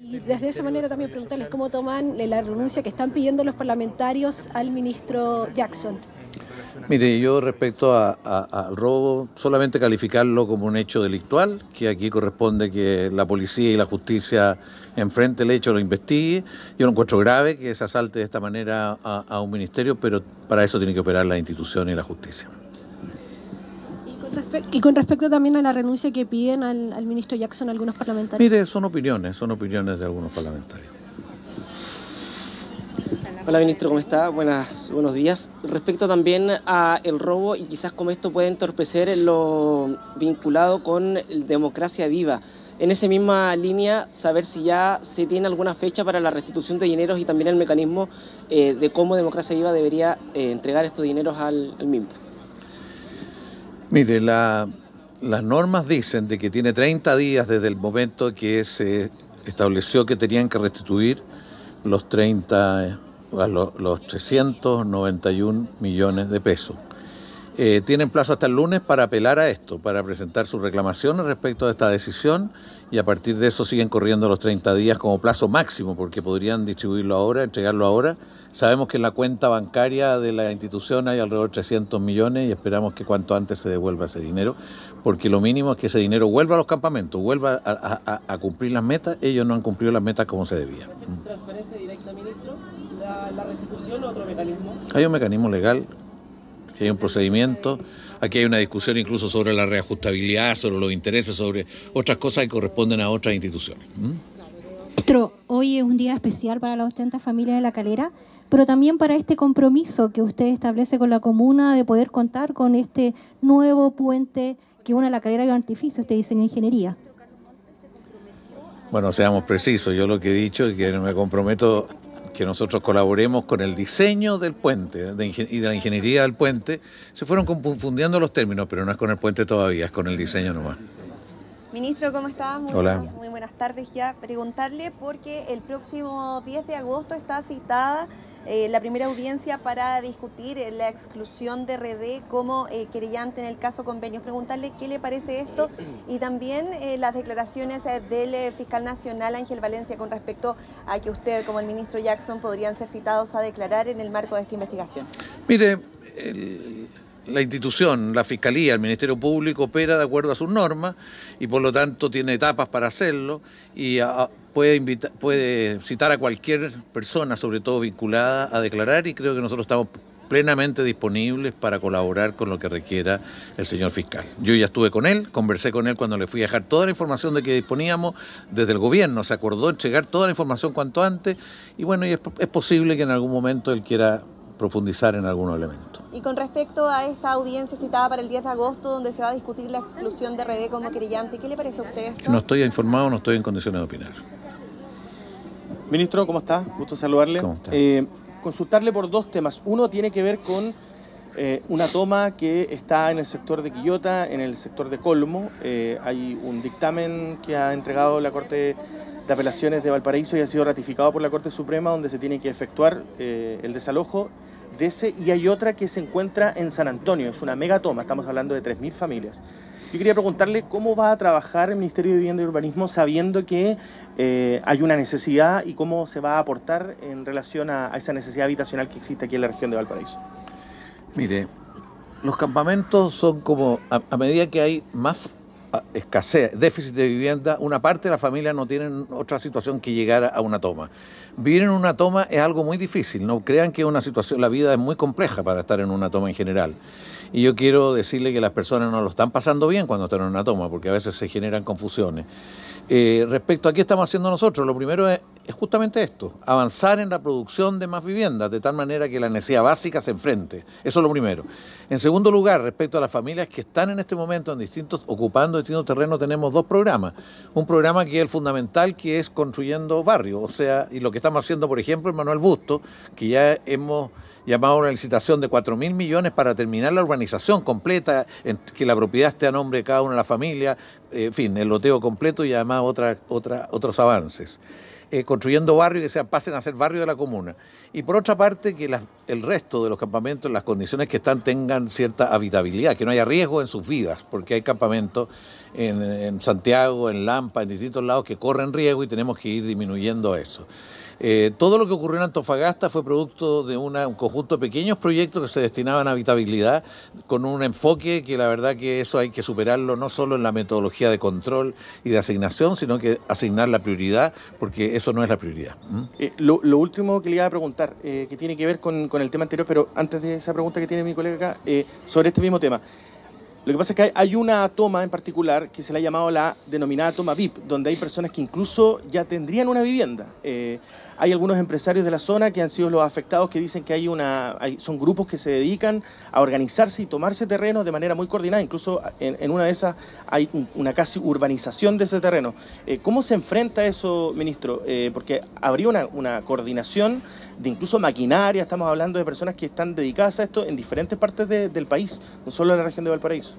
Y desde esa manera también preguntarles cómo toman la renuncia que están pidiendo los parlamentarios al ministro Jackson. Mire, yo respecto al robo, solamente calificarlo como un hecho delictual, que aquí corresponde que la policía y la justicia enfrente el hecho, lo investigue. Yo lo encuentro grave que se asalte de esta manera a, un ministerio, pero para eso tiene que operar la institución y la justicia. Y con, respecto también a la renuncia que piden al, al ministro Jackson algunos parlamentarios. Mire, son opiniones, son opiniones de algunos parlamentarios. Hola ministro, ¿cómo está? Buenas, buenos días. Respecto también a el robo y quizás como esto puede entorpecer lo vinculado con democracia viva. En esa misma línea, saber si ya se tiene alguna fecha para la restitución de dineros y también el mecanismo eh, de cómo Democracia Viva debería eh, entregar estos dineros al, al Mire, las normas dicen de que tiene 30 días desde el momento que se estableció que tenían que restituir los 30 los 391 millones de pesos. Eh, tienen plazo hasta el lunes para apelar a esto, para presentar sus reclamaciones respecto a esta decisión y a partir de eso siguen corriendo los 30 días como plazo máximo porque podrían distribuirlo ahora, entregarlo ahora. Sabemos que en la cuenta bancaria de la institución hay alrededor de 300 millones y esperamos que cuanto antes se devuelva ese dinero porque lo mínimo es que ese dinero vuelva a los campamentos, vuelva a, cumplir las metas. Ellos no han cumplido las metas como se debía. ¿Transferencia directa, ministro? ¿La, restitución o otro mecanismo? Hay un mecanismo legal hay un procedimiento. Aquí hay una discusión incluso sobre la reajustabilidad, sobre los intereses, sobre otras cosas que corresponden a otras instituciones. Ministro, hoy es un día especial para las 80 familias de La Calera, pero también para este compromiso que usted establece con la comuna de poder contar con este nuevo puente que une La Calera y Artificio, usted diseño ingeniería. Bueno, seamos precisos, yo lo que he dicho es que me comprometo que nosotros colaboremos con el diseño del puente y de la ingeniería del puente, se fueron confundiendo los términos, pero no es con el puente todavía, es con el diseño nomás. Ministro, ¿cómo está? Muy Hola. muy buenas tardes ya. Preguntarle porque el próximo 10 de agosto está citada eh, la primera audiencia para discutir la exclusión de RD como eh, querellante en el caso convenios. Preguntarle qué le parece esto y también eh, las declaraciones del fiscal nacional Ángel Valencia con respecto a que usted, como el ministro Jackson, podrían ser citados a declarar en el marco de esta investigación. Mire, la institución, la Fiscalía, el Ministerio Público opera de acuerdo a sus normas y por lo tanto tiene etapas para hacerlo y puede, puede citar a cualquier persona, sobre todo vinculada, a declarar y creo que nosotros estamos plenamente disponibles para colaborar con lo que requiera el señor fiscal. Yo ya estuve con él, conversé con él cuando le fui a dejar toda la información de que disponíamos desde el gobierno, se acordó entregar toda la información cuanto antes y bueno, y es, es posible que en algún momento él quiera profundizar en algunos elementos. Y con respecto a esta audiencia citada para el 10 de agosto, donde se va a discutir la exclusión de RD como querellante, ¿qué le parece a usted esto? No estoy informado, no estoy en condiciones de opinar. Ministro, ¿cómo está? Gusto saludarle. ¿Cómo está? Eh, consultarle por dos temas. Uno tiene que ver con eh, una toma que está en el sector de Quillota, en el sector de Colmo. Eh, hay un dictamen que ha entregado la Corte de Apelaciones de Valparaíso y ha sido ratificado por la Corte Suprema donde se tiene que efectuar el desalojo de ese y hay otra que se encuentra en San Antonio. Es una mega toma, estamos hablando de 3.000 familias. Yo quería preguntarle cómo va a trabajar el Ministerio de Vivienda y Urbanismo sabiendo que eh, hay una necesidad y cómo se va a aportar en relación a, esa necesidad habitacional que existe aquí en la región de Valparaíso. Mire, los campamentos son como, a, medida que hay más escasez, déficit de vivienda, una parte de la familia no tiene otra situación que llegar a una toma. Vivir en una toma es algo muy difícil, no crean que una situación, la vida es muy compleja para estar en una toma en general. Y yo quiero decirle que las personas no lo están pasando bien cuando están en una toma, porque a veces se generan confusiones. Eh, respecto a qué estamos haciendo nosotros, lo primero es, justamente esto, avanzar en la producción de más viviendas, de tal manera que la necesidad básica se enfrente. Eso es lo primero. En segundo lugar, respecto a las familias que están en este momento en distintos, ocupando distintos terrenos, tenemos dos programas. Un programa que es el fundamental, que es construyendo barrios, o sea, y lo que estamos haciendo, por ejemplo, en Manuel Busto, que ya hemos llamado a una licitación de 4 mil millones para terminar la urbanización completa, que la propiedad esté a nombre de cada una de las familias, en fin, el loteo completo y además otra, otra, otros avances. Eh, construyendo barrios que se pasen a ser barrios de la comuna. Y por otra parte, que el resto de los campamentos, las condiciones que están, tengan cierta habitabilidad, que no haya riesgo en sus vidas, porque hay campamentos en Santiago, en Lampa, en distintos lados que corren riesgo y tenemos que ir disminuyendo eso. Eh, todo lo que ocurrió en Antofagasta fue producto de un conjunto de pequeños proyectos que se destinaban a habitabilidad con un enfoque que la verdad que eso hay que superarlo no solo en la metodología de control y de asignación, sino que asignar la prioridad, porque eso no es la prioridad. Eh, lo, último que le iba a preguntar, eh, que tiene que ver con, el tema anterior, pero antes de esa pregunta que tiene mi colega acá, sobre este mismo tema. Lo que pasa es que hay una toma en particular que se le ha llamado la denominada toma VIP, donde hay personas que incluso ya tendrían una vivienda. Eh, hay algunos empresarios de la zona que han sido los afectados que dicen que hay una, son grupos que se dedican a organizarse y tomarse terrenos de manera muy coordinada. Incluso en, una de esas hay una casi urbanización de ese terreno. Eh, ¿Cómo se enfrenta eso, ministro? Eh, porque habría una, coordinación de incluso maquinaria. Estamos hablando de personas que están dedicadas a esto en diferentes partes del país, no solo en la región de Valparaíso.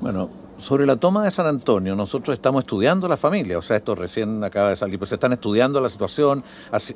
Bueno, sobre la toma de San Antonio, nosotros estamos estudiando la familia, o sea, esto recién acaba de salir, pues están estudiando la situación,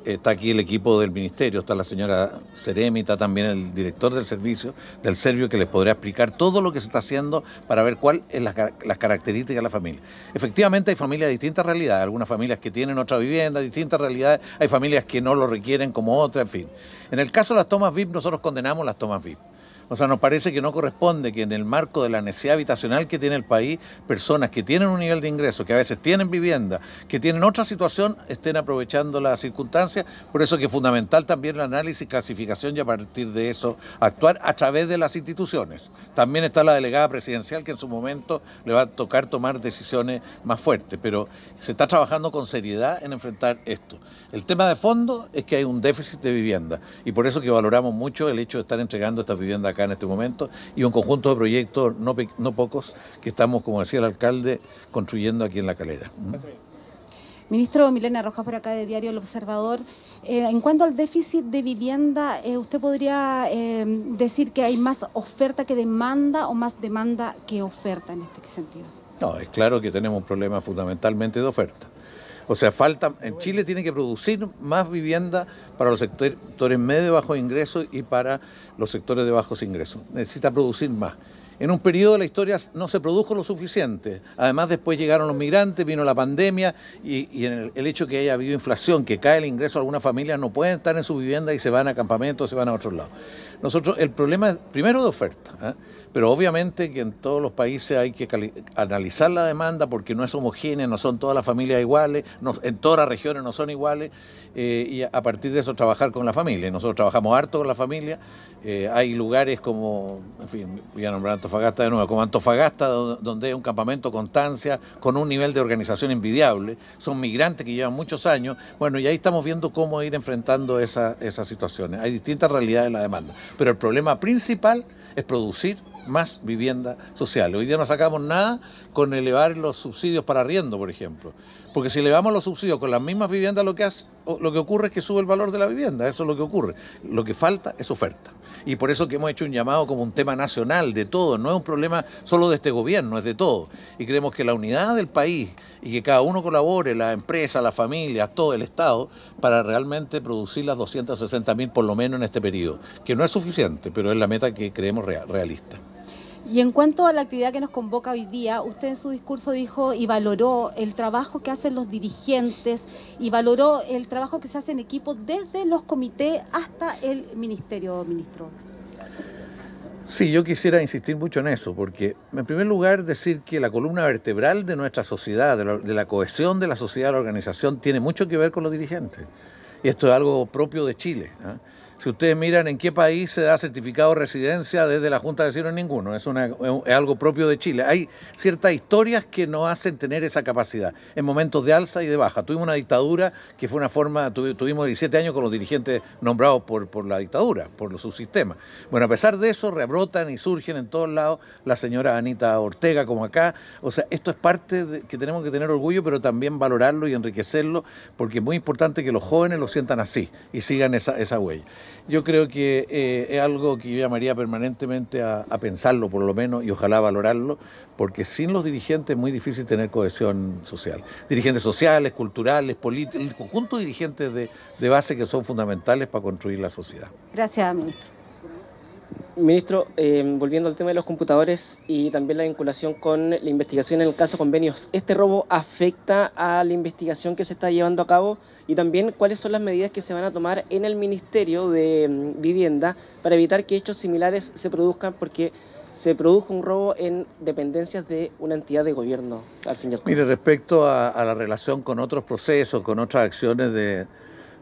está aquí el equipo del ministerio, está la señora Ceremi, está también el director del servicio, del Servio, que les podrá explicar todo lo que se está haciendo para ver cuáles son las, características de la familia. Efectivamente hay familias de distintas realidades, algunas familias que tienen otra vivienda, distintas realidades, hay familias que no lo requieren como otra, en fin. En el caso de las tomas VIP, nosotros condenamos las tomas VIP. O sea, nos parece que no corresponde que en el marco de la necesidad habitacional que tiene el país, personas que tienen un nivel de ingreso, que a veces tienen vivienda, que tienen otra situación, estén aprovechando las circunstancias. Por eso que es fundamental también el análisis, clasificación y a partir de eso actuar a través de las instituciones. También está la delegada presidencial que en su momento le va a tocar tomar decisiones más fuertes, pero se está trabajando con seriedad en enfrentar esto. El tema de fondo es que hay un déficit de vivienda y por eso que valoramos mucho el hecho de estar entregando estas viviendas en este momento y un conjunto de proyectos, no, no pocos, que estamos, como decía el alcalde, construyendo aquí en La Calera. Ministro Milena Rojas, por acá de Diario El Observador. Eh, en cuanto al déficit de vivienda, eh, ¿usted podría eh, decir que hay más oferta que demanda o más demanda que oferta en este sentido? No, es claro que tenemos un problema fundamentalmente de oferta. O sea, falta, en Chile tiene que producir más vivienda para los sectores medio y bajos ingresos y para los sectores de bajos ingresos. Necesita producir más. En un periodo de la historia no se produjo lo suficiente. Además, después llegaron los migrantes, vino la pandemia y, el, hecho que haya habido inflación, que cae el ingreso de algunas familias, no pueden estar en su vivienda y se van a campamentos, se van a otros lados. Nosotros, el problema es primero de oferta, ¿eh? pero obviamente que en todos los países hay que analizar la demanda porque no es homogénea, no son todas las familias iguales, en todas las regiones no son iguales eh, y a partir de eso trabajar con la familia. Nosotros trabajamos harto con la familia, eh, hay lugares como, en fin, voy a nombrar Antofagasta de nuevo, como Antofagasta, donde hay un campamento Constancia con un nivel de organización envidiable, son migrantes que llevan muchos años, bueno, y ahí estamos viendo cómo ir enfrentando esas situaciones. Hay distintas realidades en la demanda, pero el problema principal es producir más vivienda social. Hoy día no sacamos nada con elevar los subsidios para arriendo, por ejemplo. Porque si elevamos los subsidios con las mismas viviendas, lo que, hace, lo que ocurre es que sube el valor de la vivienda. Eso es lo que ocurre. Lo que falta es oferta. Y por eso que hemos hecho un llamado como un tema nacional de todo. No es un problema solo de este gobierno, es de todo. Y creemos que la unidad del país y que cada uno colabore, la empresa, la familia, todo el Estado, para realmente producir las 260 mil por lo menos en este periodo. Que no es suficiente, pero es la meta que creemos realista. Y en cuanto a la actividad que nos convoca hoy día, usted en su discurso dijo y valoró el trabajo que hacen los dirigentes y valoró el trabajo que se hace en equipo desde los comités hasta el ministerio, ministro. Sí, yo quisiera insistir mucho en eso, porque en primer lugar decir que la columna vertebral de nuestra sociedad, de la, cohesión de la sociedad, de la organización, tiene mucho que ver con los dirigentes. Y esto es algo propio de Chile. ¿eh? Si ustedes miran en qué país se da certificado de residencia desde la Junta de Vecinos, ninguno. Es, algo propio de Chile. Hay ciertas historias que nos hacen tener esa capacidad en momentos de alza y de baja. Tuvimos una dictadura que fue una forma, tuvimos 17 años con los dirigentes nombrados por, por la dictadura, por su sistema. Bueno, a pesar de eso, rebrotan y surgen en todos lados la señora Anita Ortega, como acá. O sea, esto es parte de que tenemos que tener orgullo, pero también valorarlo y enriquecerlo, porque es muy importante que los jóvenes lo sientan así y sigan esa, esa huella. Yo creo que eh, es algo que yo llamaría permanentemente a, pensarlo, por lo menos, y ojalá valorarlo, porque sin los dirigentes es muy difícil tener cohesión social. Dirigentes sociales, culturales, políticos, el conjunto de dirigentes de, de base que son fundamentales para construir la sociedad. Gracias, ministro. Ministro, eh, volviendo al tema de los computadores y también la vinculación con la investigación en el caso convenios, ¿este robo afecta a la investigación que se está llevando a cabo? Y también, ¿cuáles son las medidas que se van a tomar en el Ministerio de mm, Vivienda para evitar que hechos similares se produzcan? Porque se produjo un robo en dependencias de una entidad de gobierno, al fin y al cabo. Mire, respecto a la relación con otros procesos, con otras acciones de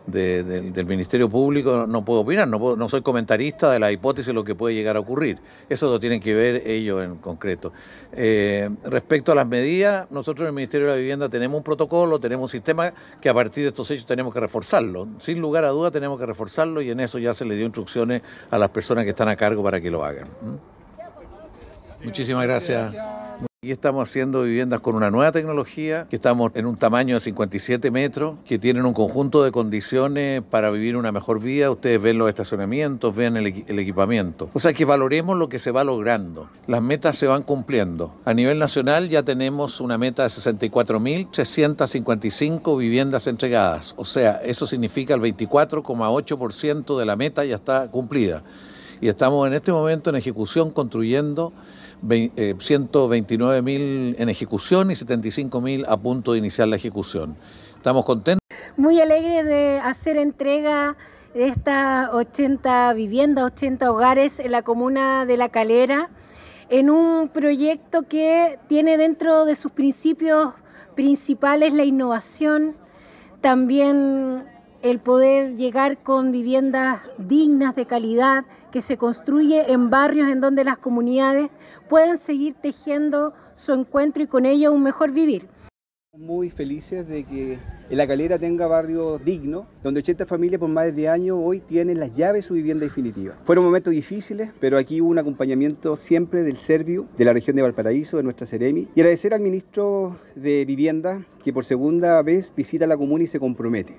del Ministerio Público no puedo opinar, no, no soy comentarista de la hipótesis de lo que puede llegar a ocurrir. Eso lo tienen que ver ellos en concreto. Eh, respecto a las medidas, nosotros en el Ministerio de la Vivienda tenemos un protocolo, tenemos un sistema que a partir de estos hechos tenemos que reforzarlo. Sin lugar a duda tenemos que reforzarlo y en eso ya se le dio instrucciones a las personas que están a cargo para que lo hagan. ¿Mm? Muchísimas gracias. Y estamos haciendo viviendas con una nueva tecnología, que estamos en un tamaño de 57 metros, que tienen un conjunto de condiciones para vivir una mejor vida. Ustedes ven los estacionamientos, ven el, equipamiento. O sea que valoremos lo que se va logrando. Las metas se van cumpliendo. A nivel nacional ya tenemos una meta de 64.355 viviendas entregadas. O sea, eso significa el 24,8% de la meta ya está cumplida. Y estamos en este momento en ejecución construyendo 129 eh, en ejecución y 75 mil a punto de iniciar la ejecución. Estamos contentos. Muy alegre de hacer entrega de estas 80 viviendas, 80 hogares en la comuna de La Calera, en un proyecto que tiene dentro de sus principios principales la innovación, también el poder llegar con viviendas dignas de calidad que se construye en barrios en donde las comunidades pueden seguir tejiendo su encuentro y con ello un mejor vivir. Muy felices de que La Calera tenga barrios dignos, donde 80 familias por más de 10 años hoy tienen las llaves de su vivienda definitiva. Fueron momentos difíciles, pero aquí hubo un acompañamiento siempre del Servio, de la región de Valparaíso, de nuestra Ceremi, y agradecer al ministro de Vivienda que por segunda vez visita la comuna y se compromete.